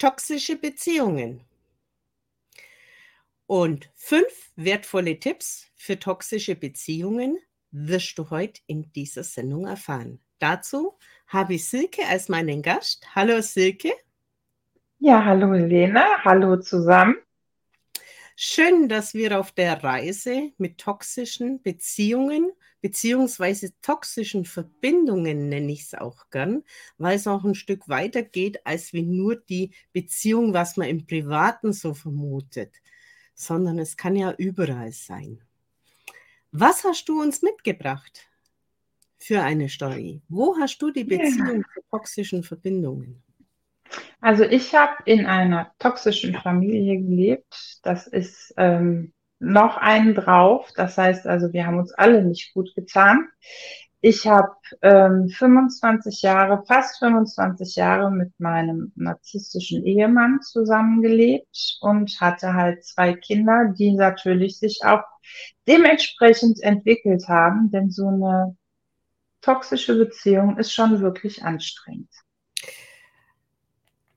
toxische Beziehungen. Und fünf wertvolle Tipps für toxische Beziehungen wirst du heute in dieser Sendung erfahren. Dazu habe ich Silke als meinen Gast. Hallo Silke. Ja, hallo Lena, hallo zusammen. Schön, dass wir auf der Reise mit toxischen Beziehungen beziehungsweise toxischen Verbindungen nenne ich es auch gern, weil es auch ein Stück weiter geht als wie nur die Beziehung, was man im Privaten so vermutet, sondern es kann ja überall sein. Was hast du uns mitgebracht für eine Story? Wo hast du die Beziehung zu toxischen Verbindungen? Also ich habe in einer toxischen Familie gelebt. Das ist ähm, noch einen drauf. Das heißt also, wir haben uns alle nicht gut getan. Ich habe ähm, 25 Jahre, fast 25 Jahre mit meinem narzisstischen Ehemann zusammengelebt und hatte halt zwei Kinder, die natürlich sich auch dementsprechend entwickelt haben, denn so eine toxische Beziehung ist schon wirklich anstrengend.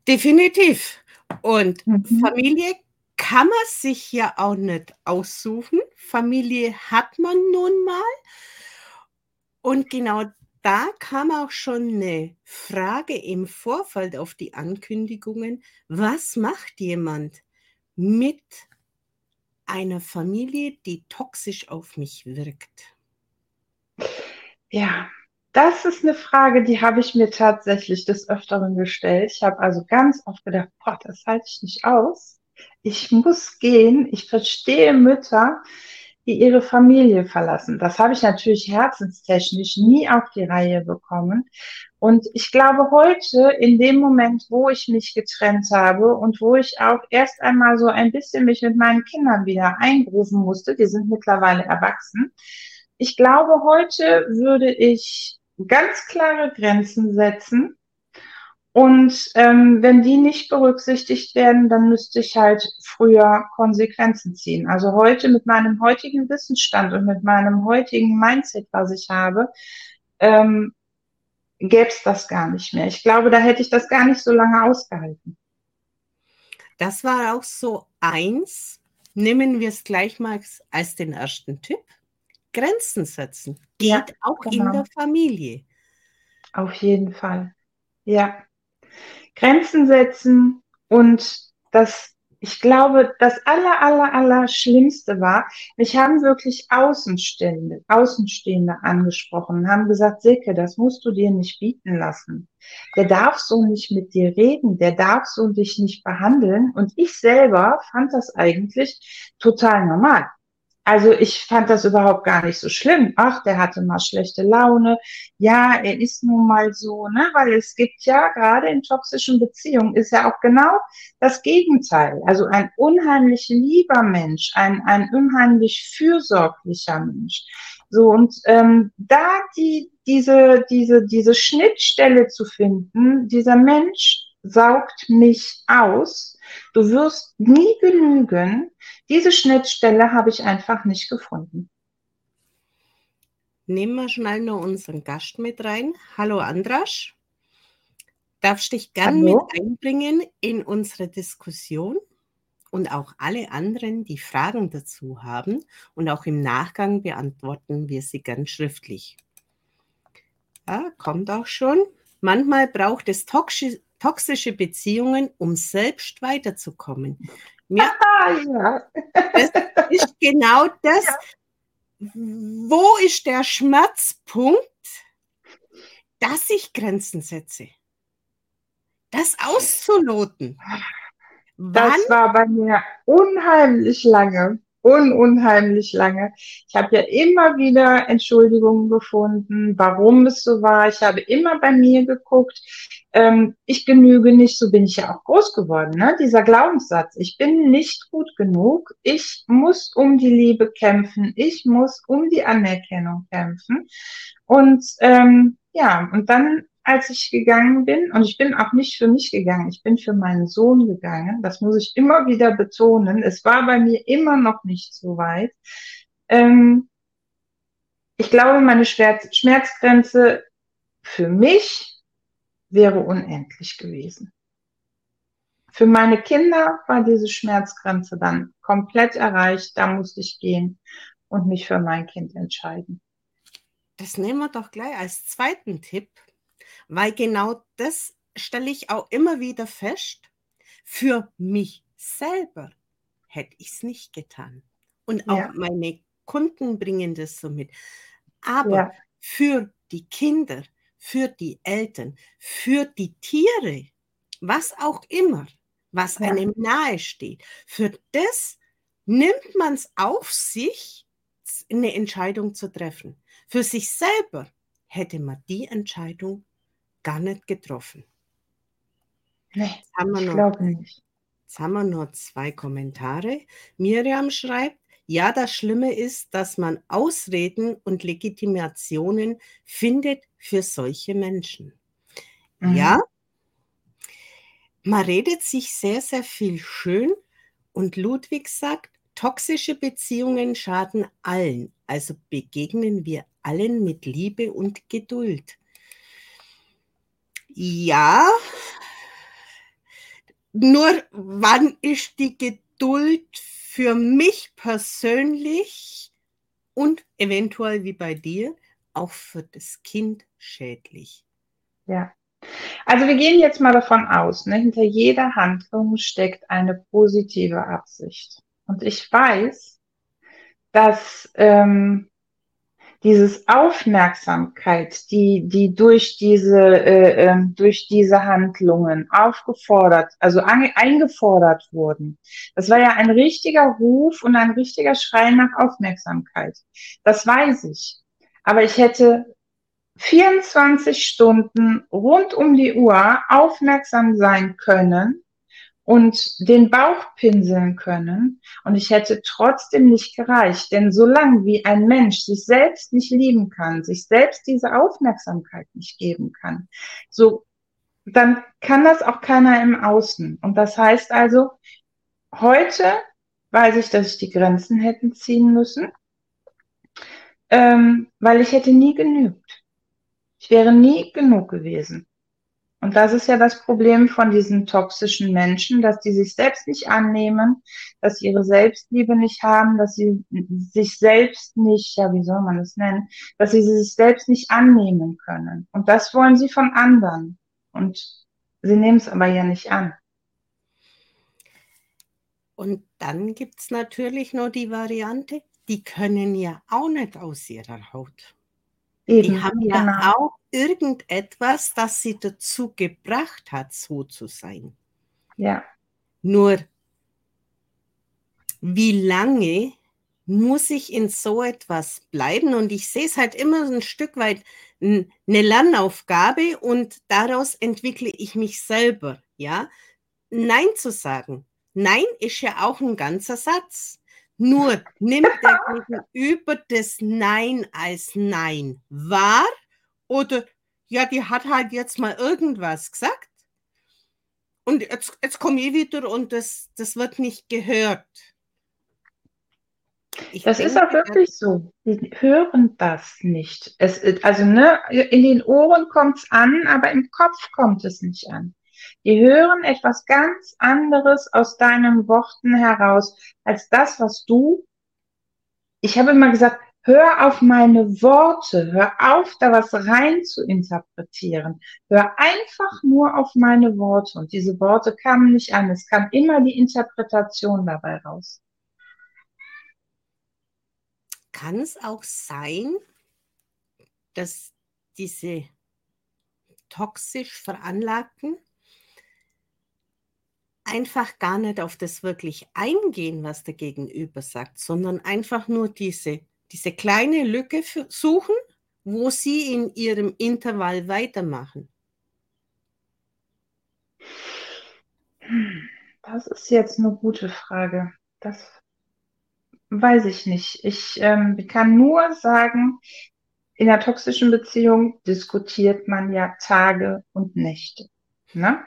Definitiv. Und mhm. Familie kann man sich ja auch nicht aussuchen. Familie hat man nun mal. Und genau da kam auch schon eine Frage im Vorfeld auf die Ankündigungen. Was macht jemand mit einer Familie, die toxisch auf mich wirkt? Ja, das ist eine Frage, die habe ich mir tatsächlich des Öfteren gestellt. Ich habe also ganz oft gedacht, boah, das halte ich nicht aus. Ich muss gehen. Ich verstehe Mütter, die ihre Familie verlassen. Das habe ich natürlich herzenstechnisch nie auf die Reihe bekommen. Und ich glaube heute, in dem Moment, wo ich mich getrennt habe und wo ich auch erst einmal so ein bisschen mich mit meinen Kindern wieder eingrooven musste, die sind mittlerweile erwachsen. Ich glaube, heute würde ich ganz klare Grenzen setzen und ähm, wenn die nicht berücksichtigt werden, dann müsste ich halt früher Konsequenzen ziehen. Also heute mit meinem heutigen Wissensstand und mit meinem heutigen Mindset, was ich habe, ähm, gäbe es das gar nicht mehr. Ich glaube, da hätte ich das gar nicht so lange ausgehalten. Das war auch so eins. Nehmen wir es gleich mal als den ersten Tipp. Grenzen setzen. Geht ja, auch genau. in der Familie. Auf jeden Fall. Ja. Grenzen setzen und das, ich glaube, das aller, aller, aller Schlimmste war, mich haben wirklich Außenstehende, Außenstehende angesprochen, haben gesagt, Silke, das musst du dir nicht bieten lassen. Der darf so nicht mit dir reden, der darf so dich nicht behandeln. Und ich selber fand das eigentlich total normal. Also ich fand das überhaupt gar nicht so schlimm. Ach, der hatte mal schlechte Laune. Ja, er ist nun mal so, ne? Weil es gibt ja gerade in toxischen Beziehungen ist ja auch genau das Gegenteil. Also ein unheimlich lieber Mensch, ein, ein unheimlich fürsorglicher Mensch. So, und ähm, da die, diese, diese, diese Schnittstelle zu finden, dieser Mensch saugt mich aus. Du wirst nie genügen. Diese Schnittstelle habe ich einfach nicht gefunden. Nehmen wir schnell noch unseren Gast mit rein. Hallo Andrasch. Darfst dich gern Hallo. mit einbringen in unsere Diskussion und auch alle anderen, die Fragen dazu haben. Und auch im Nachgang beantworten wir sie gern schriftlich. Ja, kommt auch schon. Manchmal braucht es toxische, toxische Beziehungen, um selbst weiterzukommen. Mir, ja. Das ist genau das. Ja. Wo ist der Schmerzpunkt, dass ich Grenzen setze? Das auszuloten. Das war bei mir unheimlich lange un unheimlich lange. Ich habe ja immer wieder Entschuldigungen gefunden, warum es so war. Ich habe immer bei mir geguckt, ähm, ich genüge nicht, so bin ich ja auch groß geworden. Ne? Dieser Glaubenssatz, ich bin nicht gut genug, ich muss um die Liebe kämpfen, ich muss um die Anerkennung kämpfen. Und ähm, ja, und dann als ich gegangen bin, und ich bin auch nicht für mich gegangen, ich bin für meinen Sohn gegangen, das muss ich immer wieder betonen, es war bei mir immer noch nicht so weit. Ähm, ich glaube, meine Schmerzgrenze für mich wäre unendlich gewesen. für meine Kinder war diese Schmerzgrenze dann komplett erreicht. Da musste ich gehen und mich für mein Kind entscheiden. Das nehmen wir doch gleich als zweiten Tipp, weil genau das stelle ich auch immer wieder fest. Für mich selber hätte ich es nicht getan. Und auch ja. meine Kunden bringen das so mit. Aber ja. für die Kinder, für die Eltern, für die Tiere, was auch immer, was ja. einem nahe steht, für das nimmt man es auf sich, eine Entscheidung zu treffen. Für sich selber hätte man die Entscheidung gar nicht getroffen. Nee, ich glaube nicht. Jetzt haben wir nur zwei Kommentare. Miriam schreibt, ja, das Schlimme ist, dass man Ausreden und Legitimationen findet für solche Menschen. Mhm. Ja, man redet sich sehr, sehr viel schön und Ludwig sagt, toxische Beziehungen schaden allen, also begegnen wir allen mit Liebe und Geduld. Ja, nur wann ist die Geduld für mich persönlich und eventuell wie bei dir auch für das Kind schädlich? Ja. Also wir gehen jetzt mal davon aus, ne, hinter jeder Handlung steckt eine positive Absicht. Und ich weiß, dass ähm, dieses Aufmerksamkeit, die, die durch diese, äh, äh, durch diese Handlungen aufgefordert, also an, eingefordert wurden. Das war ja ein richtiger Ruf und ein richtiger Schrei nach Aufmerksamkeit. Das weiß ich. Aber ich hätte 24 Stunden rund um die Uhr aufmerksam sein können und den Bauch pinseln können und ich hätte trotzdem nicht gereicht. Denn solange wie ein Mensch sich selbst nicht lieben kann, sich selbst diese Aufmerksamkeit nicht geben kann, so, dann kann das auch keiner im Außen. Und das heißt also, heute weiß ich, dass ich die Grenzen hätten ziehen müssen, ähm, weil ich hätte nie genügt. Ich wäre nie genug gewesen. Und das ist ja das Problem von diesen toxischen Menschen, dass die sich selbst nicht annehmen, dass sie ihre Selbstliebe nicht haben, dass sie sich selbst nicht, ja, wie soll man das nennen, dass sie sich selbst nicht annehmen können. Und das wollen sie von anderen. Und sie nehmen es aber ja nicht an. Und dann gibt es natürlich noch die Variante, die können ja auch nicht aus ihrer Haut. Eben, die haben ja genau. auch irgendetwas, das sie dazu gebracht hat, so zu sein. Ja. Nur, wie lange muss ich in so etwas bleiben? Und ich sehe es halt immer ein Stück weit eine Lernaufgabe und daraus entwickle ich mich selber. Ja, Nein zu sagen. Nein ist ja auch ein ganzer Satz. Nur nimmt der Gegenüber das Nein als Nein wahr oder ja, die hat halt jetzt mal irgendwas gesagt und jetzt, jetzt komme ich wieder und das, das wird nicht gehört. Ich das denke, ist auch wirklich so. Sie hören das nicht. Es, also ne, in den Ohren kommt es an, aber im Kopf kommt es nicht an. Die hören etwas ganz anderes aus deinen Worten heraus, als das, was du, ich habe immer gesagt, hör auf meine Worte, hör auf, da was rein zu interpretieren. Hör einfach nur auf meine Worte. Und diese Worte kamen nicht an. Es kam immer die Interpretation dabei raus. Kann es auch sein, dass diese toxisch Veranlagten einfach gar nicht auf das wirklich eingehen, was der Gegenüber sagt, sondern einfach nur diese, diese kleine Lücke suchen, wo sie in ihrem Intervall weitermachen. Das ist jetzt eine gute Frage. Das weiß ich nicht. Ich ähm, kann nur sagen, in einer toxischen Beziehung diskutiert man ja Tage und Nächte. Ne?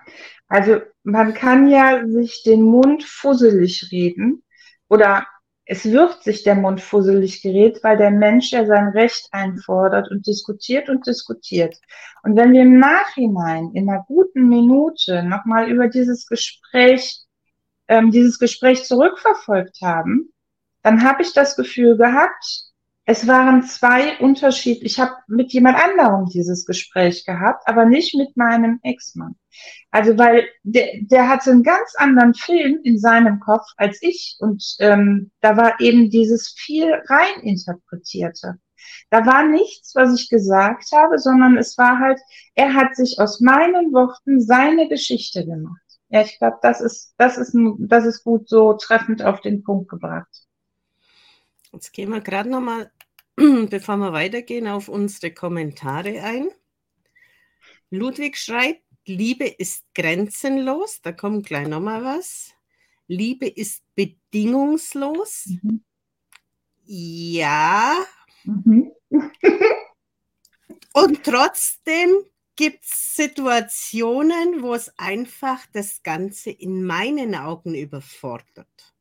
Also man kann ja sich den Mund fusselig reden oder es wird sich der Mund fusselig gerät, weil der Mensch ja sein Recht einfordert und diskutiert und diskutiert. Und wenn wir im Nachhinein in einer guten Minute nochmal über dieses Gespräch, ähm, dieses Gespräch zurückverfolgt haben, dann habe ich das Gefühl gehabt, es waren zwei Unterschiede. Ich habe mit jemand anderem dieses Gespräch gehabt, aber nicht mit meinem Ex-Mann. Also weil der, der hatte einen ganz anderen Film in seinem Kopf als ich und ähm, da war eben dieses viel rein interpretierte. Da war nichts, was ich gesagt habe, sondern es war halt, er hat sich aus meinen Worten seine Geschichte gemacht. Ja, ich glaube, das ist, das ist, das ist gut so treffend auf den Punkt gebracht. Jetzt gehen wir gerade nochmal bevor wir weitergehen, auf unsere Kommentare ein. Ludwig schreibt, Liebe ist grenzenlos. Da kommt gleich nochmal was. Liebe ist bedingungslos. Mhm. Ja. Mhm. Und trotzdem gibt es Situationen, wo es einfach das Ganze in meinen Augen überfordert.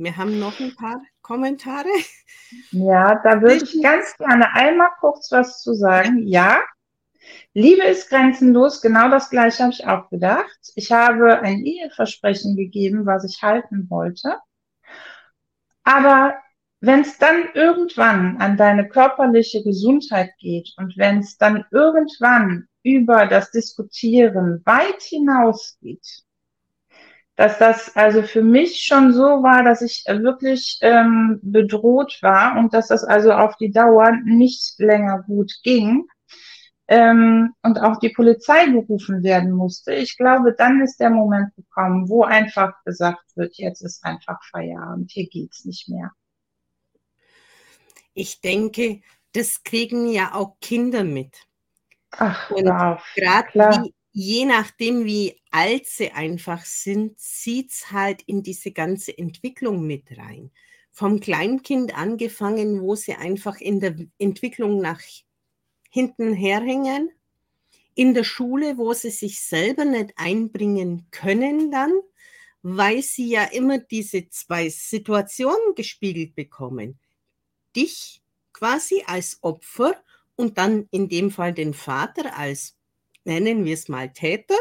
Wir haben noch ein paar Kommentare. Ja, da würde ich ganz gerne einmal kurz was zu sagen. Ja, Liebe ist grenzenlos. Genau das Gleiche habe ich auch gedacht. Ich habe ein Eheversprechen gegeben, was ich halten wollte. Aber wenn es dann irgendwann an deine körperliche Gesundheit geht und wenn es dann irgendwann über das Diskutieren weit hinausgeht, dass das also für mich schon so war, dass ich wirklich ähm, bedroht war und dass das also auf die Dauer nicht länger gut ging ähm, und auch die Polizei gerufen werden musste. Ich glaube, dann ist der Moment gekommen, wo einfach gesagt wird, jetzt ist einfach Feierabend, hier geht's nicht mehr. Ich denke, das kriegen ja auch Kinder mit. Ach, und gerade je nachdem, wie alt sie einfach sind, zieht es halt in diese ganze Entwicklung mit rein. Vom Kleinkind angefangen, wo sie einfach in der Entwicklung nach hinten herhängen, in der Schule, wo sie sich selber nicht einbringen können dann, weil sie ja immer diese zwei Situationen gespiegelt bekommen. Dich quasi als Opfer und dann in dem Fall den Vater als nennen wir es mal Täter,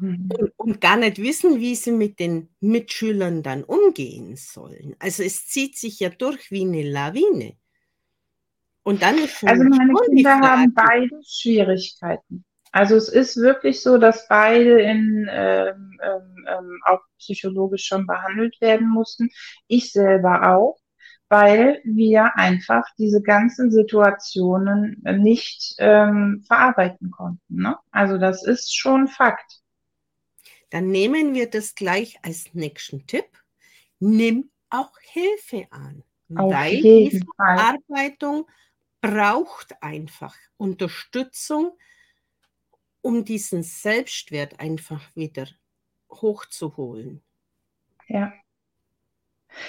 mhm. und, und, gar nicht wissen, wie sie mit den Mitschülern dann umgehen sollen. Also es zieht sich ja durch wie eine Lawine. Und dann ist also meine Kinder haben beide Schwierigkeiten. Also es ist wirklich so, dass beide in, ähm, ähm, ähm auch psychologisch schon behandelt werden mussten. Ich selber auch weil wir einfach diese ganzen Situationen nicht ähm, verarbeiten konnten. Ne? Also das ist schon Fakt. Dann nehmen wir das gleich als nächsten Tipp. Nimm auch Hilfe an, Auf weil die Verarbeitung braucht einfach Unterstützung, um diesen Selbstwert einfach wieder hochzuholen. Ja.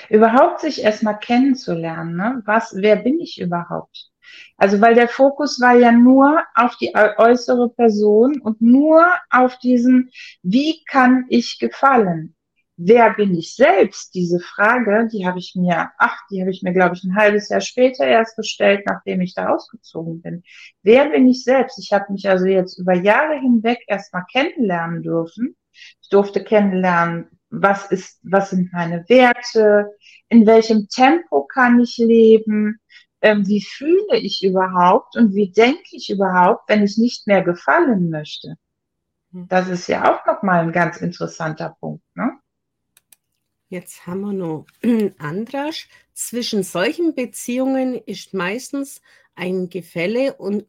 Überhaupt sich erstmal kennenzulernen, ne? Was, wer bin ich überhaupt? Also, weil der Fokus war ja nur auf die äußere Person und nur auf diesen, wie kann ich gefallen? Wer bin ich selbst? Diese Frage, die habe ich mir, ach, die habe ich mir, glaube ich, ein halbes Jahr später erst gestellt, nachdem ich da ausgezogen bin. Wer bin ich selbst? Ich habe mich also jetzt über Jahre hinweg erstmal kennenlernen dürfen. Ich durfte kennenlernen, was ist, was sind meine Werte, in welchem Tempo kann ich leben, ähm, wie fühle ich überhaupt und wie denke ich überhaupt, wenn ich nicht mehr gefallen möchte. Hm. Das ist ja auch nochmal ein ganz interessanter Punkt. Ne? Jetzt haben wir noch Andrasch. Zwischen solchen Beziehungen ist meistens ein Gefälle und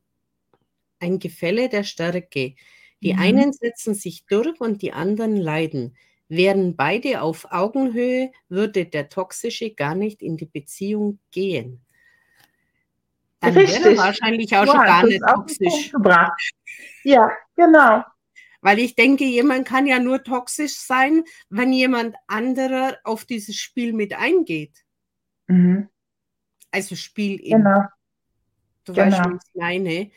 ein Gefälle der Stärke. Die mhm. einen setzen sich durch und die anderen leiden. Wären beide auf Augenhöhe, würde der Toxische gar nicht in die Beziehung gehen. Dann Richtig. wäre er wahrscheinlich auch ja, schon gar nicht toxisch. Ja, genau. Weil ich denke, jemand kann ja nur toxisch sein, wenn jemand anderer auf dieses Spiel mit eingeht. Mhm. Also Spiel eben. Genau. Du genau. weißt, was ich meine.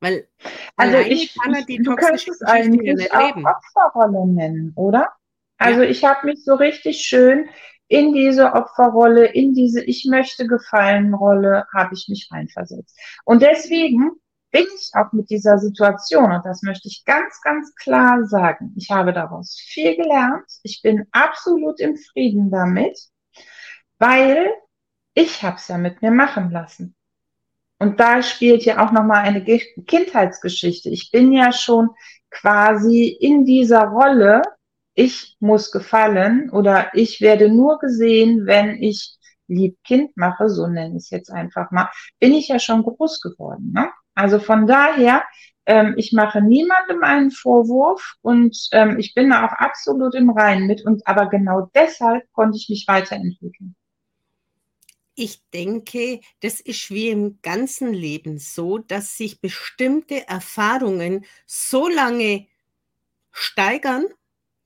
Weil also ich, kann er die du könntest es eigentlich auch leben. Opferrolle nennen, oder? Also ja. ich habe mich so richtig schön in diese Opferrolle, in diese Ich möchte gefallen Rolle, habe ich mich reinversetzt. Und deswegen bin ich auch mit dieser Situation, und das möchte ich ganz, ganz klar sagen, ich habe daraus viel gelernt. Ich bin absolut im Frieden damit, weil ich habe es ja mit mir machen lassen. Und da spielt ja auch nochmal eine Kindheitsgeschichte. Ich bin ja schon quasi in dieser Rolle, ich muss gefallen oder ich werde nur gesehen, wenn ich lieb Kind mache, so nenne ich es jetzt einfach mal, bin ich ja schon groß geworden. Ne? Also von daher, ähm, ich mache niemandem einen Vorwurf und ähm, ich bin da auch absolut im Reinen mit und aber genau deshalb konnte ich mich weiterentwickeln. Ich denke, das ist wie im ganzen Leben so, dass sich bestimmte Erfahrungen so lange steigern,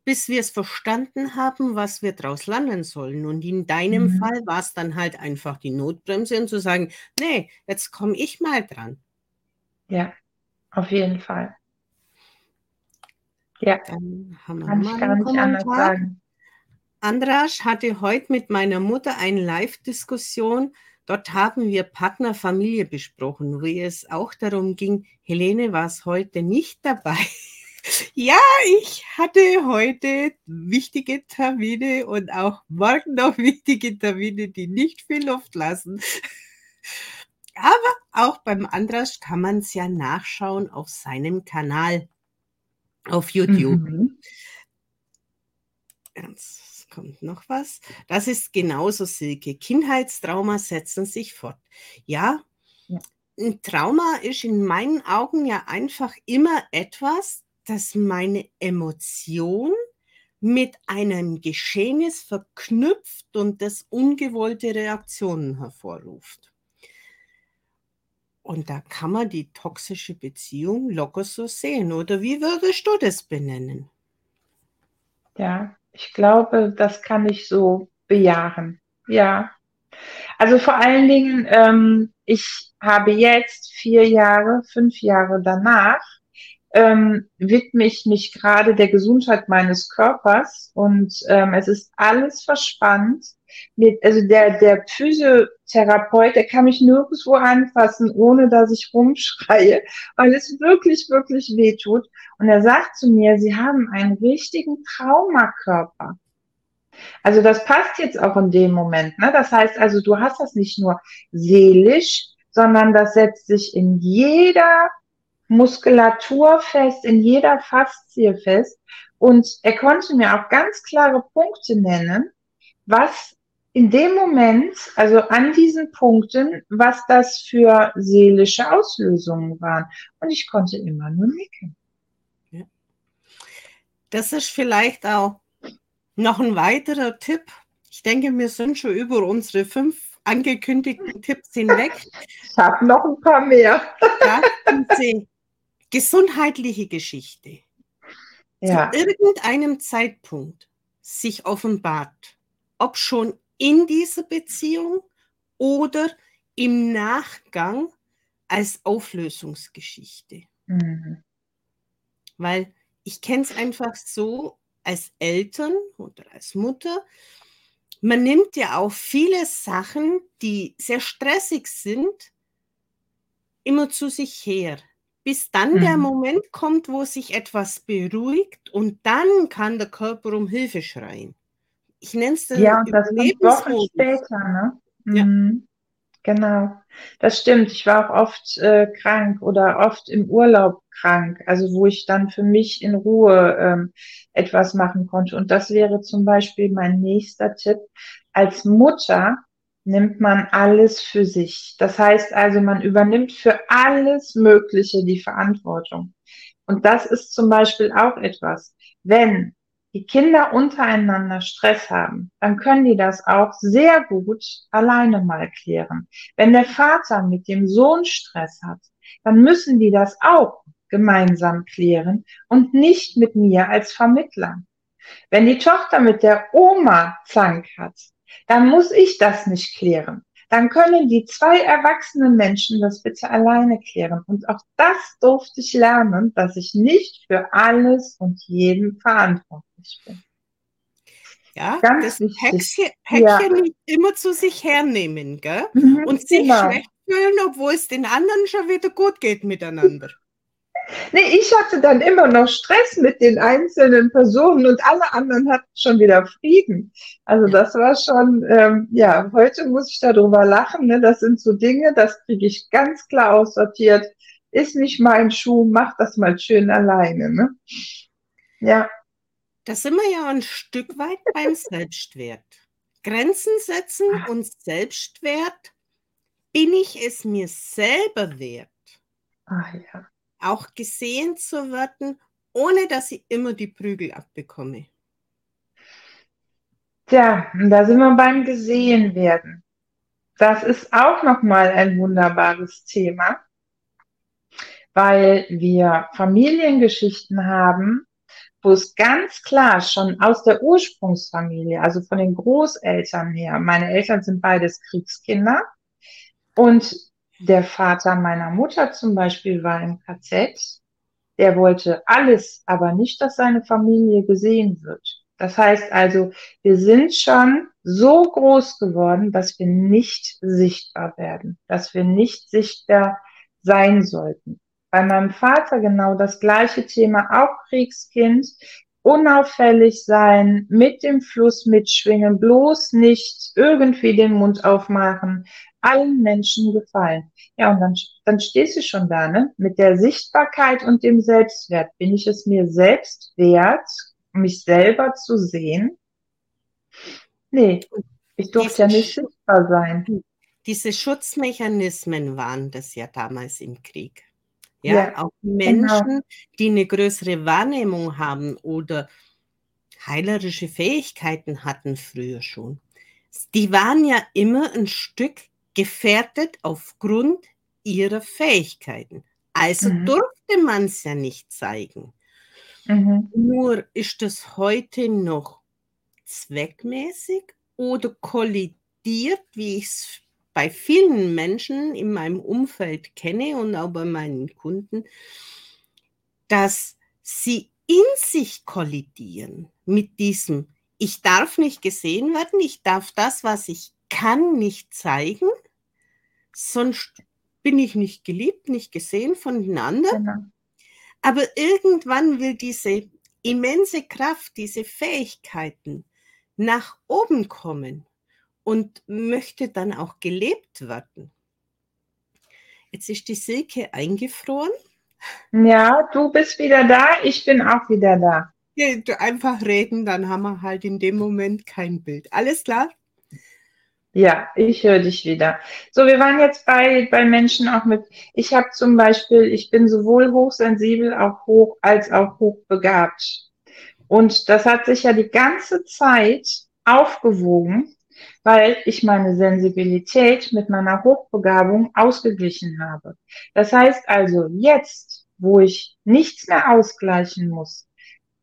bis wir es verstanden haben, was wir daraus lernen sollen. Und in deinem mhm. Fall war es dann halt einfach die Notbremse und zu sagen, nee, jetzt komme ich mal dran. Ja, auf jeden Fall. Ja, dann haben wir kann ich gar nicht anders sagen. Andras hatte heute mit meiner Mutter eine Live-Diskussion. Dort haben wir Partnerfamilie besprochen, wo es auch darum ging, Helene war es heute nicht dabei. ja, ich hatte heute wichtige Termine und auch morgen noch wichtige Termine, die nicht viel Luft lassen. Aber auch beim Andras kann man es ja nachschauen auf seinem Kanal auf YouTube. Mhm. Ganz kommt noch was. Das ist genauso, Silke. Kindheitstrauma setzen sich fort. Ja, ja, ein Trauma ist in meinen Augen ja einfach immer etwas, das meine Emotion mit einem Geschehnis verknüpft und das ungewollte Reaktionen hervorruft. Und da kann man die toxische Beziehung locker so sehen. Oder wie würdest du das benennen? Ja, ich glaube, das kann ich so bejahen. Ja. Also vor allen Dingen, ähm, ich habe jetzt vier Jahre, fünf Jahre danach, ähm, widme ich mich gerade der Gesundheit meines Körpers und ähm, es ist alles verspannt. also der, der Physiotherapeut, der kann mich nirgendwo anfassen, ohne dass ich rumschreie, weil es wirklich, wirklich weh tut. Und er sagt zu mir, Sie haben einen richtigen Traumakörper. Also das passt jetzt auch in dem Moment. Ne? Das heißt also, du hast das nicht nur seelisch, sondern das setzt sich in jeder Muskulatur fest, in jeder Faszie fest. Und er konnte mir auch ganz klare Punkte nennen, was in dem Moment, also an diesen Punkten, was das für seelische Auslösungen waren. Und ich konnte immer nur nicken. Das ist vielleicht auch noch ein weiterer Tipp. Ich denke, wir sind schon über unsere fünf angekündigten Tipps hinweg. Ich habe noch ein paar mehr. Ja, gesundheitliche Geschichte. Ja. Zu irgendeinem Zeitpunkt sich offenbart, ob schon in dieser Beziehung oder im Nachgang als Auflösungsgeschichte. Mhm. Weil ich kenne es einfach so als Eltern oder als Mutter. Man nimmt ja auch viele Sachen, die sehr stressig sind, immer zu sich her, bis dann mhm. der Moment kommt, wo sich etwas beruhigt und dann kann der Körper um Hilfe schreien. Ich nenne es Ja, und das kommt Wochen später, ne? Mhm. Ja. Genau, das stimmt. Ich war auch oft äh, krank oder oft im Urlaub krank, also wo ich dann für mich in Ruhe ähm, etwas machen konnte. Und das wäre zum Beispiel mein nächster Tipp. Als Mutter nimmt man alles für sich. Das heißt also, man übernimmt für alles Mögliche die Verantwortung. Und das ist zum Beispiel auch etwas. Wenn die Kinder untereinander Stress haben, dann können die das auch sehr gut alleine mal klären. Wenn der Vater mit dem Sohn Stress hat, dann müssen die das auch gemeinsam klären und nicht mit mir als Vermittler. Wenn die Tochter mit der Oma Zank hat, dann muss ich das nicht klären dann können die zwei erwachsenen Menschen das bitte alleine klären. Und auch das durfte ich lernen, dass ich nicht für alles und jeden verantwortlich bin. Ja, Ganz das Päckchen, Päckchen ja. nicht immer zu sich hernehmen gell? Mhm, und sich genau. schlecht fühlen, obwohl es den anderen schon wieder gut geht miteinander. Nee, ich hatte dann immer noch Stress mit den einzelnen Personen und alle anderen hatten schon wieder Frieden. Also das war schon, ähm, ja, heute muss ich darüber lachen. Ne? Das sind so Dinge, das kriege ich ganz klar aussortiert. Ist nicht mein Schuh, mach das mal schön alleine. Ne? Ja. Da sind wir ja ein Stück weit beim Selbstwert. Grenzen setzen und Selbstwert. Bin ich es mir selber wert? Ah ja auch gesehen zu werden, ohne dass ich immer die Prügel abbekomme. Tja, da sind wir beim Gesehen werden. Das ist auch nochmal ein wunderbares Thema, weil wir Familiengeschichten haben, wo es ganz klar schon aus der Ursprungsfamilie, also von den Großeltern her, meine Eltern sind beides Kriegskinder und der Vater meiner Mutter zum Beispiel war im KZ. Der wollte alles, aber nicht, dass seine Familie gesehen wird. Das heißt also, wir sind schon so groß geworden, dass wir nicht sichtbar werden, dass wir nicht sichtbar sein sollten. Bei meinem Vater genau das gleiche Thema, auch Kriegskind, unauffällig sein, mit dem Fluss mitschwingen, bloß nicht irgendwie den Mund aufmachen, allen Menschen gefallen. Ja, und dann, dann stehst du schon da, ne? Mit der Sichtbarkeit und dem Selbstwert. Bin ich es mir selbst wert, mich selber zu sehen? Nee, ich durfte ja nicht sichtbar sein. Diese Schutzmechanismen waren das ja damals im Krieg. Ja, ja auch genau. Menschen, genau. die eine größere Wahrnehmung haben oder heilerische Fähigkeiten hatten früher schon. Die waren ja immer ein Stück gefährdet aufgrund ihrer Fähigkeiten. Also mhm. durfte man es ja nicht zeigen. Mhm. Nur ist das heute noch zweckmäßig oder kollidiert, wie ich es bei vielen Menschen in meinem Umfeld kenne und auch bei meinen Kunden, dass sie in sich kollidieren mit diesem, ich darf nicht gesehen werden, ich darf das, was ich kann, nicht zeigen, sonst bin ich nicht geliebt, nicht gesehen von den anderen. Genau. Aber irgendwann will diese immense Kraft, diese Fähigkeiten nach oben kommen und möchte dann auch gelebt werden. Jetzt ist die Silke eingefroren. Ja, du bist wieder da, ich bin auch wieder da. Ja, einfach reden, dann haben wir halt in dem Moment kein Bild. Alles klar? Ja, ich höre dich wieder. So, wir waren jetzt bei, bei Menschen auch mit, ich habe zum Beispiel, ich bin sowohl hochsensibel auch hoch als auch hochbegabt. Und das hat sich ja die ganze Zeit aufgewogen weil ich meine Sensibilität mit meiner Hochbegabung ausgeglichen habe. Das heißt also, jetzt, wo ich nichts mehr ausgleichen muss,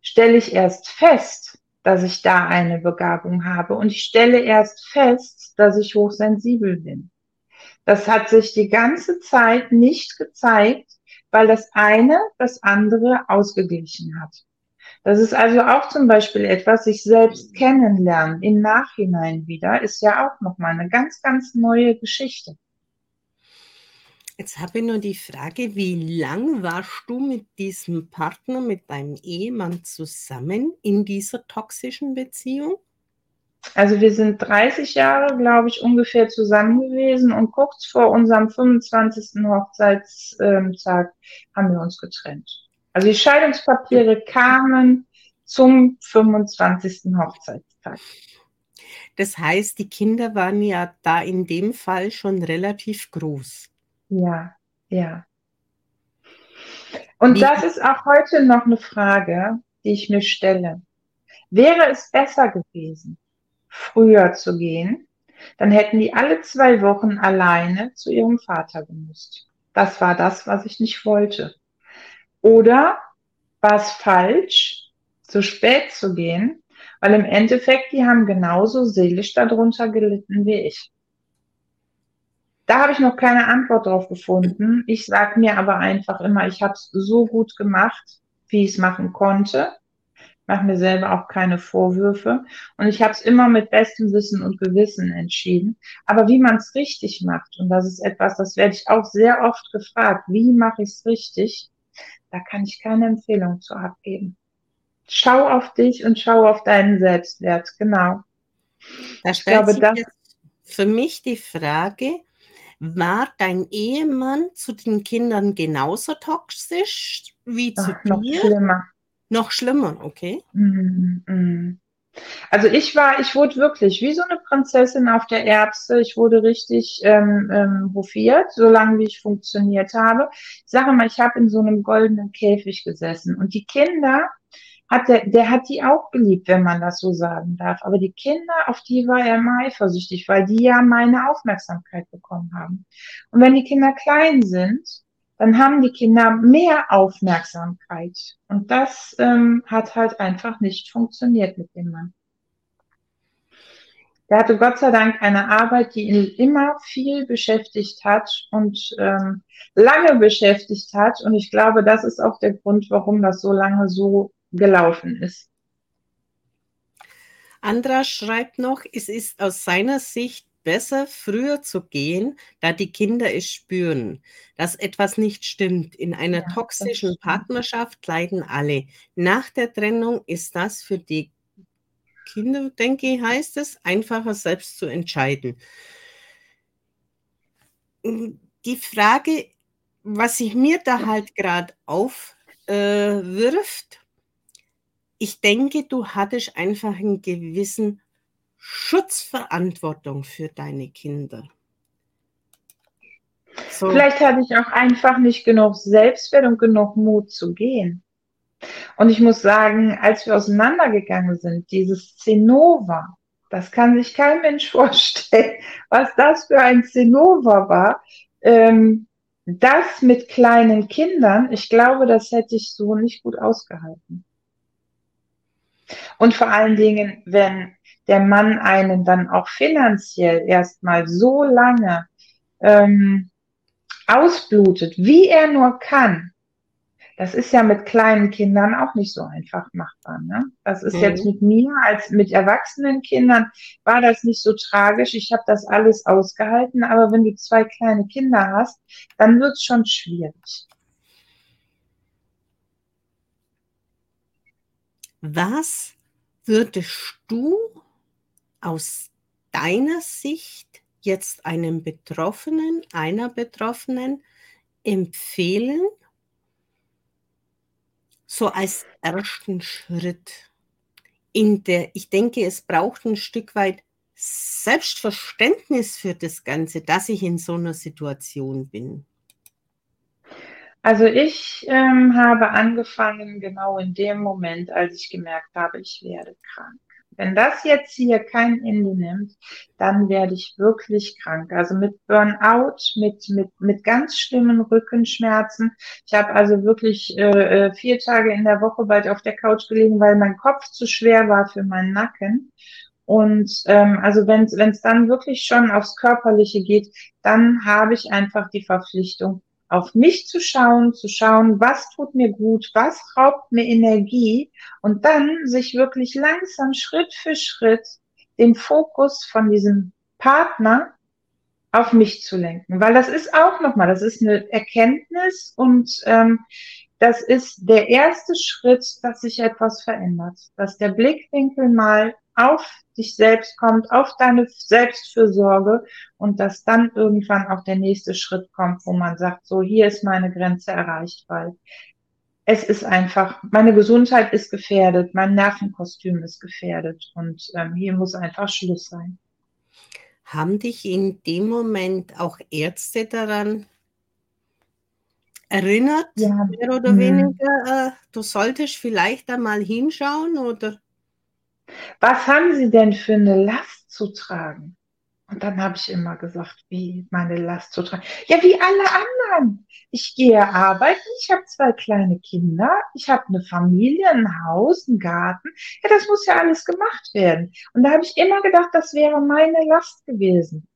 stelle ich erst fest, dass ich da eine Begabung habe und ich stelle erst fest, dass ich hochsensibel bin. Das hat sich die ganze Zeit nicht gezeigt, weil das eine das andere ausgeglichen hat. Das ist also auch zum Beispiel etwas, sich selbst kennenlernen im Nachhinein wieder, ist ja auch nochmal eine ganz, ganz neue Geschichte. Jetzt habe ich nur die Frage, wie lang warst du mit diesem Partner, mit deinem Ehemann zusammen in dieser toxischen Beziehung? Also wir sind 30 Jahre, glaube ich, ungefähr zusammen gewesen und kurz vor unserem 25. Hochzeitstag haben wir uns getrennt. Also die Scheidungspapiere kamen zum 25. Hochzeitstag. Das heißt, die Kinder waren ja da in dem Fall schon relativ groß. Ja, ja. Und Wie? das ist auch heute noch eine Frage, die ich mir stelle. Wäre es besser gewesen, früher zu gehen, dann hätten die alle zwei Wochen alleine zu ihrem Vater gemusst. Das war das, was ich nicht wollte. Oder war es falsch, zu spät zu gehen? Weil im Endeffekt, die haben genauso seelisch darunter gelitten wie ich. Da habe ich noch keine Antwort drauf gefunden. Ich sage mir aber einfach immer, ich habe es so gut gemacht, wie ich es machen konnte. mache mir selber auch keine Vorwürfe. Und ich habe es immer mit bestem Wissen und Gewissen entschieden. Aber wie man es richtig macht, und das ist etwas, das werde ich auch sehr oft gefragt, wie mache ich es richtig? Da kann ich keine Empfehlung zu abgeben. Schau auf dich und schau auf deinen Selbstwert, genau. Da stellt glaube, sich für mich die Frage, war dein Ehemann zu den Kindern genauso toxisch wie Ach, zu dir? Noch schlimmer. Noch schlimmer, okay. Mm, mm. Also ich war, ich wurde wirklich wie so eine Prinzessin auf der Erbse. Ich wurde richtig ähm, ähm, hofiert, solange wie ich funktioniert habe. Ich sage mal, ich habe in so einem goldenen Käfig gesessen und die Kinder hat der, der hat die auch geliebt, wenn man das so sagen darf. Aber die Kinder, auf die war er immer eifersüchtig, weil die ja meine Aufmerksamkeit bekommen haben. Und wenn die Kinder klein sind, dann haben die Kinder mehr Aufmerksamkeit. Und das ähm, hat halt einfach nicht funktioniert mit dem Mann. Er hatte Gott sei Dank eine Arbeit, die ihn immer viel beschäftigt hat und ähm, lange beschäftigt hat. Und ich glaube, das ist auch der Grund, warum das so lange so gelaufen ist. Andra schreibt noch, es ist aus seiner Sicht besser, früher zu gehen, da die Kinder es spüren, dass etwas nicht stimmt. In einer ja, toxischen Partnerschaft leiden alle. Nach der Trennung ist das für die Kinder, denke ich, heißt es, einfacher selbst zu entscheiden. Die Frage, was sich mir da halt gerade aufwirft, äh, ich denke, du hattest einfach einen gewissen Schutzverantwortung für deine Kinder. So. Vielleicht hatte ich auch einfach nicht genug Selbstwert und genug Mut zu gehen. Und ich muss sagen, als wir auseinandergegangen sind, dieses Zinnober, das kann sich kein Mensch vorstellen, was das für ein Zinnober war. Ähm, das mit kleinen Kindern, ich glaube, das hätte ich so nicht gut ausgehalten. Und vor allen Dingen, wenn der Mann einen dann auch finanziell erstmal so lange ähm, ausblutet, wie er nur kann. Das ist ja mit kleinen Kindern auch nicht so einfach machbar. Ne? Das ist mhm. jetzt mit mir als mit erwachsenen Kindern war das nicht so tragisch. Ich habe das alles ausgehalten, aber wenn du zwei kleine Kinder hast, dann wird es schon schwierig. Was würdest du aus deiner Sicht jetzt einem Betroffenen, einer Betroffenen empfehlen, so als ersten Schritt? In der, ich denke, es braucht ein Stück weit Selbstverständnis für das Ganze, dass ich in so einer Situation bin. Also ich ähm, habe angefangen genau in dem Moment, als ich gemerkt habe, ich werde krank. Wenn das jetzt hier kein Ende nimmt, dann werde ich wirklich krank. Also mit Burnout, mit, mit, mit ganz schlimmen Rückenschmerzen. Ich habe also wirklich äh, äh vier Tage in der Woche bald auf der Couch gelegen, weil mein Kopf zu schwer war für meinen Nacken. Und ähm, also wenn es dann wirklich schon aufs Körperliche geht, dann habe ich einfach die Verpflichtung, auf mich zu schauen, zu schauen, was tut mir gut, was raubt mir Energie und dann sich wirklich langsam Schritt für Schritt den Fokus von diesem Partner auf mich zu lenken, weil das ist auch nochmal, das ist eine Erkenntnis und ähm, das ist der erste Schritt, dass sich etwas verändert, dass der Blickwinkel mal auf dich selbst kommt, auf deine Selbstfürsorge und dass dann irgendwann auch der nächste Schritt kommt, wo man sagt, so hier ist meine Grenze erreicht, weil es ist einfach, meine Gesundheit ist gefährdet, mein Nervenkostüm ist gefährdet und ähm, hier muss einfach Schluss sein. Haben dich in dem Moment auch Ärzte daran erinnert, ja. mehr oder mhm. weniger, äh, du solltest vielleicht einmal hinschauen oder? Was haben Sie denn für eine Last zu tragen? Und dann habe ich immer gesagt, wie meine Last zu tragen. Ja, wie alle anderen. Ich gehe arbeiten, ich habe zwei kleine Kinder, ich habe eine Familie, ein Haus, einen Garten. Ja, das muss ja alles gemacht werden. Und da habe ich immer gedacht, das wäre meine Last gewesen.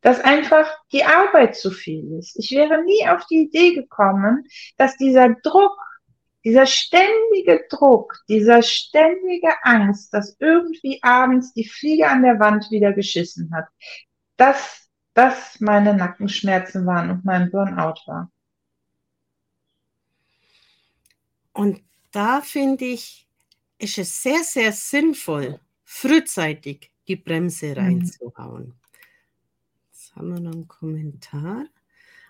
Dass einfach die Arbeit zu viel ist. Ich wäre nie auf die Idee gekommen, dass dieser Druck, dieser ständige Druck, dieser ständige Angst, dass irgendwie abends die Fliege an der Wand wieder geschissen hat, dass das meine Nackenschmerzen waren und mein Burnout war. Und da finde ich, ist es sehr, sehr sinnvoll, frühzeitig die Bremse mhm. reinzuhauen. Haben wir noch einen Kommentar.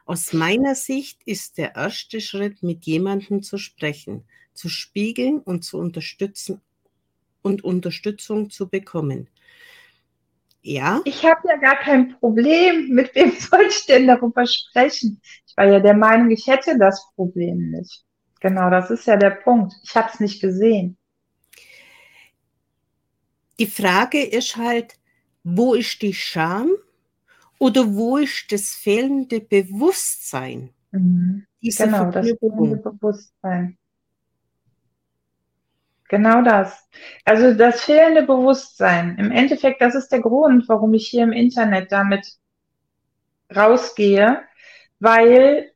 Aus meiner Sicht ist der erste Schritt, mit jemandem zu sprechen, zu spiegeln und zu unterstützen und Unterstützung zu bekommen. Ja. Ich habe ja gar kein Problem. Mit wem soll ich denn darüber sprechen? Ich war ja der Meinung, ich hätte das Problem nicht. Genau, das ist ja der Punkt. Ich habe es nicht gesehen. Die Frage ist halt, wo ist die Scham oder wo ist das fehlende Bewusstsein? Mhm. genau, das fehlende Bewusstsein. Genau das. Also das fehlende Bewusstsein. Im Endeffekt, das ist der Grund, warum ich hier im Internet damit rausgehe, weil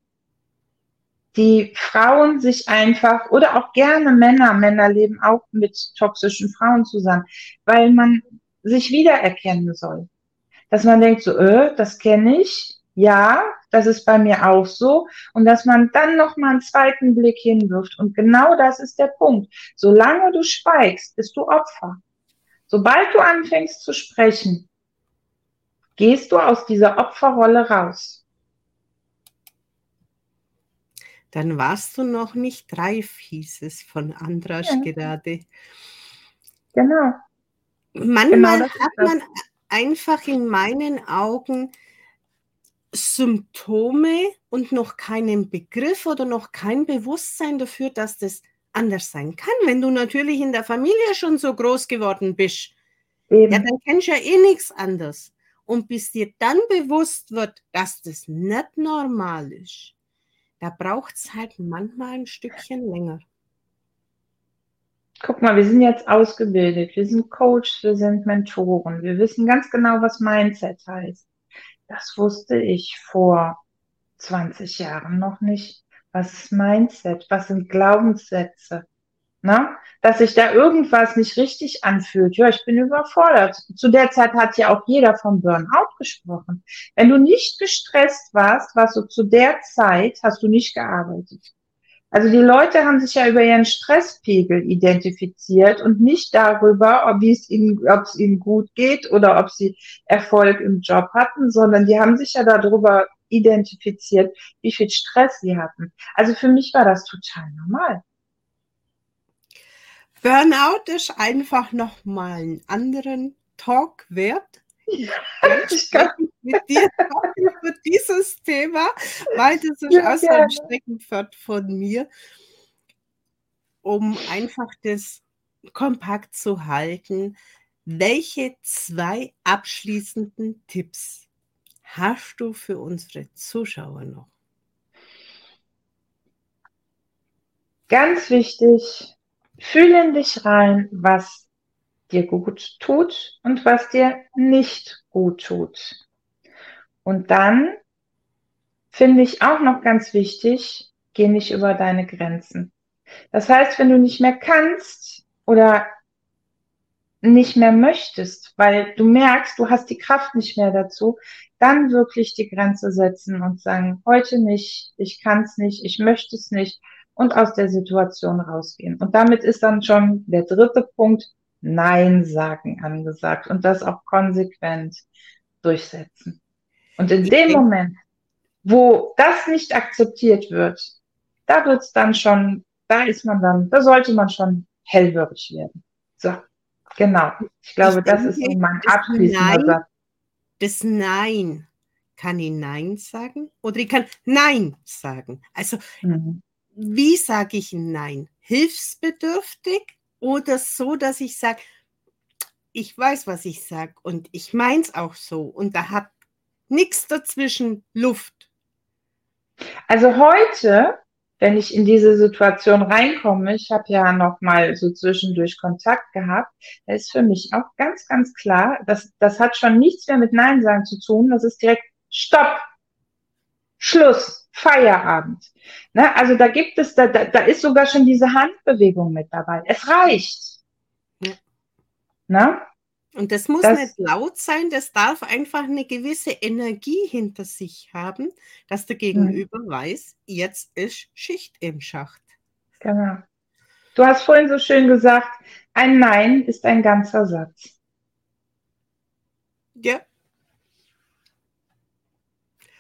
die Frauen sich einfach oder auch gerne Männer, Männer leben auch mit toxischen Frauen zusammen, weil man sich wiedererkennen soll. Dass man denkt so, äh, das kenne ich, ja, das ist bei mir auch so und dass man dann noch mal einen zweiten Blick hinwirft und genau das ist der Punkt. Solange du schweigst, bist du Opfer. Sobald du anfängst zu sprechen, gehst du aus dieser Opferrolle raus. Dann warst du noch nicht reif, hieß es von Andrasch ja. gerade. Genau. Manchmal genau hat man einfach in meinen Augen Symptome und noch keinen Begriff oder noch kein Bewusstsein dafür, dass das anders sein kann. Wenn du natürlich in der Familie schon so groß geworden bist, Eben. ja, dann kennst du ja eh nichts anderes. Und bis dir dann bewusst wird, dass das nicht normal ist, da braucht es halt manchmal ein Stückchen länger. Guck mal, wir sind jetzt ausgebildet, wir sind Coach, wir sind Mentoren, wir wissen ganz genau, was Mindset heißt. Das wusste ich vor 20 Jahren noch nicht. Was ist Mindset? Was sind Glaubenssätze? Na? Dass sich da irgendwas nicht richtig anfühlt. Ja, ich bin überfordert. Zu der Zeit hat ja auch jeder vom Burnout gesprochen. Wenn du nicht gestresst warst, warst du zu der Zeit, hast du nicht gearbeitet. Also die Leute haben sich ja über ihren Stresspegel identifiziert und nicht darüber, ob es ihnen, ob es ihnen gut geht oder ob sie Erfolg im Job hatten, sondern die haben sich ja darüber identifiziert, wie viel Stress sie hatten. Also für mich war das total normal. Burnout ist einfach nochmal einen anderen Talk wert. Ich kann mit dir über dieses Thema, weil das ist ja, auch so ein Streckenpferd von mir, um einfach das kompakt zu halten. Welche zwei abschließenden Tipps hast du für unsere Zuschauer noch? Ganz wichtig, fühle in dich rein, was dir gut tut und was dir nicht gut tut. Und dann finde ich auch noch ganz wichtig, geh nicht über deine Grenzen. Das heißt, wenn du nicht mehr kannst oder nicht mehr möchtest, weil du merkst, du hast die Kraft nicht mehr dazu, dann wirklich die Grenze setzen und sagen, heute nicht, ich kann es nicht, ich möchte es nicht und aus der Situation rausgehen. Und damit ist dann schon der dritte Punkt, Nein sagen angesagt und das auch konsequent durchsetzen. Und in dem Moment, wo das nicht akzeptiert wird, da wird es dann schon, da ist man dann, da sollte man schon hellhörig werden. So, genau. Ich glaube, ich das ist so mein abschließender Satz. Das Nein. Kann ich Nein sagen? Oder ich kann Nein sagen. Also, mhm. wie sage ich Nein? Hilfsbedürftig oder so, dass ich sage, ich weiß, was ich sage und ich meine es auch so und da hat nichts dazwischen Luft. Also heute, wenn ich in diese Situation reinkomme, ich habe ja noch mal so zwischendurch Kontakt gehabt, da ist für mich auch ganz, ganz klar, dass das hat schon nichts mehr mit Nein sagen zu tun, das ist direkt Stopp, Schluss. Feierabend. Ne? Also da gibt es, da, da, da ist sogar schon diese Handbewegung mit dabei. Es reicht. Ja. Ne? Und das muss das, nicht laut sein, das darf einfach eine gewisse Energie hinter sich haben, dass der Gegenüber mhm. weiß, jetzt ist Schicht im Schacht. Genau. Du hast vorhin so schön gesagt, ein Nein ist ein ganzer Satz. Ja.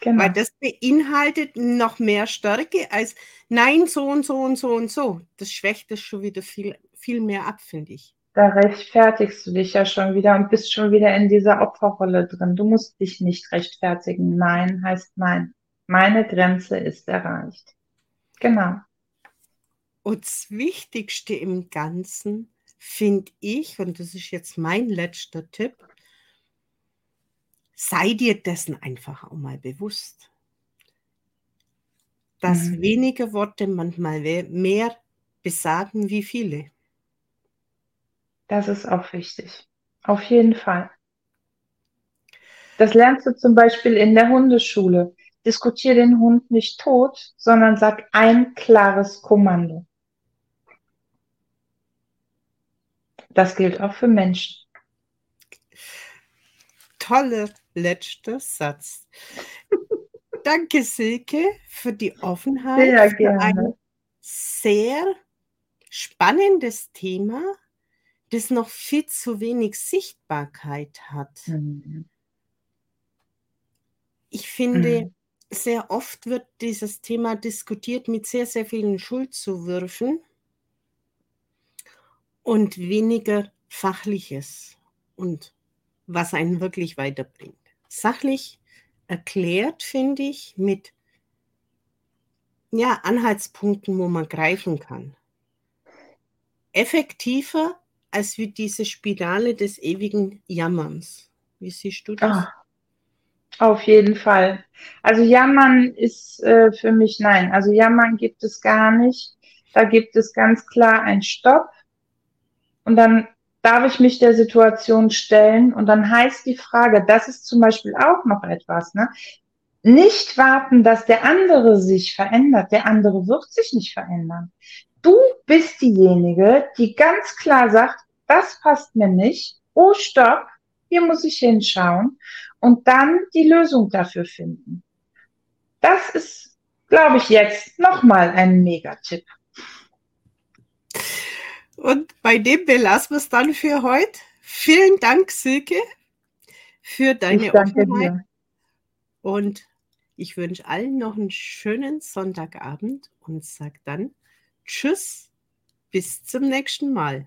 Genau. Weil das beinhaltet noch mehr Stärke als Nein, so und so und so und so. Das schwächt es schon wieder viel, viel mehr ab, finde ich. Da rechtfertigst du dich ja schon wieder und bist schon wieder in dieser Opferrolle drin. Du musst dich nicht rechtfertigen. Nein heißt nein. Meine Grenze ist erreicht. Genau. Und das Wichtigste im Ganzen finde ich, und das ist jetzt mein letzter Tipp, sei dir dessen einfach auch mal bewusst, dass mhm. wenige Worte manchmal mehr besagen wie viele. Das ist auch wichtig. Auf jeden Fall. Das lernst du zum Beispiel in der Hundeschule. Diskutier den Hund nicht tot, sondern sag ein klares Kommando. Das gilt auch für Menschen. Toller letzter Satz. Danke, Silke, für die Offenheit. Sehr gerne. ein sehr spannendes Thema, das noch viel zu wenig Sichtbarkeit hat. Mhm. Ich finde, mhm. sehr oft wird dieses Thema diskutiert mit sehr, sehr vielen Schuldzuwürfen und weniger Fachliches und was einen wirklich weiterbringt. Sachlich erklärt, finde ich, mit ja, Anhaltspunkten, wo man greifen kann. Effektiver als wie diese Spirale des ewigen Jammerns. Wie siehst du das? Ah, auf jeden Fall. Also Jammern ist äh, für mich nein. Also Jammern gibt es gar nicht. Da gibt es ganz klar ein Stopp. Und dann darf ich mich der Situation stellen. Und dann heißt die Frage, das ist zum Beispiel auch noch etwas, ne? Nicht warten, dass der andere sich verändert. Der andere wird sich nicht verändern. Du bist diejenige, die ganz klar sagt, das passt mir nicht. Oh, stopp, hier muss ich hinschauen und dann die Lösung dafür finden. Das ist, glaube ich, jetzt nochmal ein Megatipp. Und bei dem belassen wir es dann für heute. Vielen Dank, Silke, für deine Offenheit. Dir. Und ich wünsche allen noch einen schönen Sonntagabend und sage dann Tschüss, bis zum nächsten Mal.